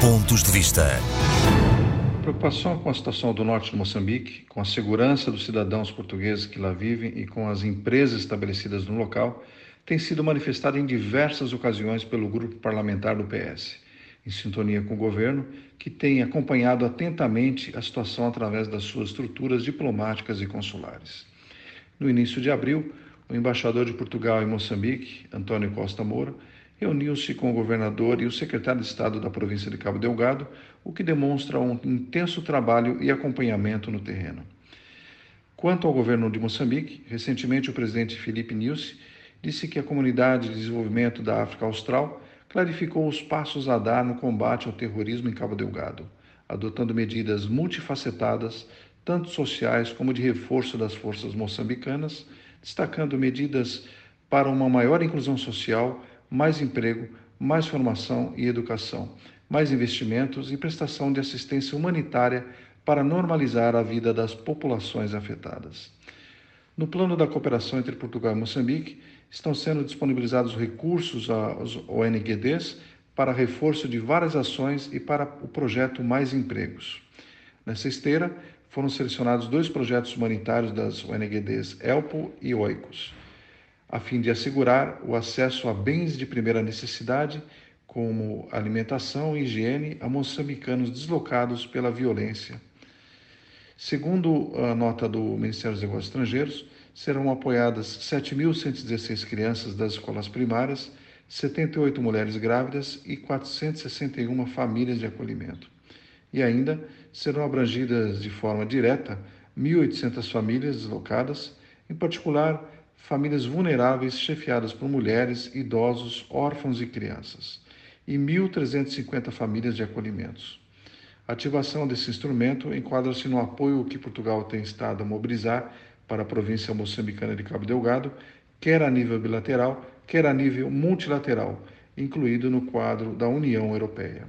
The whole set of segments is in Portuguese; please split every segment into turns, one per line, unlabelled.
Pontos de Vista.
Preocupação com a situação do norte de Moçambique, com a segurança dos cidadãos portugueses que lá vivem e com as empresas estabelecidas no local, tem sido manifestada em diversas ocasiões pelo grupo parlamentar do PS, em sintonia com o governo, que tem acompanhado atentamente a situação através das suas estruturas diplomáticas e consulares. No início de abril, o embaixador de Portugal em Moçambique, Antônio Costa Moura, reuniu-se com o governador e o secretário de Estado da província de Cabo Delgado, o que demonstra um intenso trabalho e acompanhamento no terreno. Quanto ao governo de Moçambique, recentemente o presidente Felipe Nilce disse que a Comunidade de Desenvolvimento da África Austral clarificou os passos a dar no combate ao terrorismo em Cabo Delgado, adotando medidas multifacetadas, tanto sociais como de reforço das forças moçambicanas, destacando medidas para uma maior inclusão social mais emprego, mais formação e educação, mais investimentos e prestação de assistência humanitária para normalizar a vida das populações afetadas. No plano da cooperação entre Portugal e Moçambique, estão sendo disponibilizados recursos aos ONGDs para reforço de várias ações e para o projeto Mais Empregos. Nessa esteira, foram selecionados dois projetos humanitários das ONGDs ELPO e OICOS a fim de assegurar o acesso a bens de primeira necessidade, como alimentação e higiene, a moçambicanos deslocados pela violência. Segundo a nota do Ministério dos Negócios Estrangeiros, serão apoiadas 7.116 crianças das escolas primárias, 78 mulheres grávidas e 461 famílias de acolhimento. E ainda serão abrangidas de forma direta 1.800 famílias deslocadas, em particular famílias vulneráveis chefiadas por mulheres, idosos, órfãos e crianças, e 1.350 famílias de acolhimentos. A ativação desse instrumento enquadra-se no apoio que Portugal tem estado a mobilizar para a província moçambicana de Cabo Delgado, quer a nível bilateral, quer a nível multilateral, incluído no quadro da União Europeia.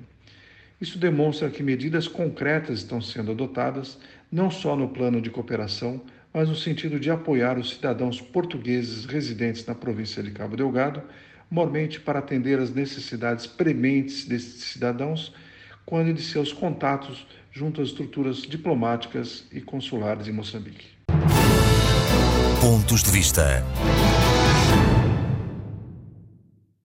Isso demonstra que medidas concretas estão sendo adotadas, não só no plano de cooperação, mas no sentido de apoiar os cidadãos portugueses residentes na província de Cabo Delgado, mormente para atender às necessidades prementes desses cidadãos quando de seus contatos junto às estruturas diplomáticas e consulares em Moçambique.
Pontos de vista.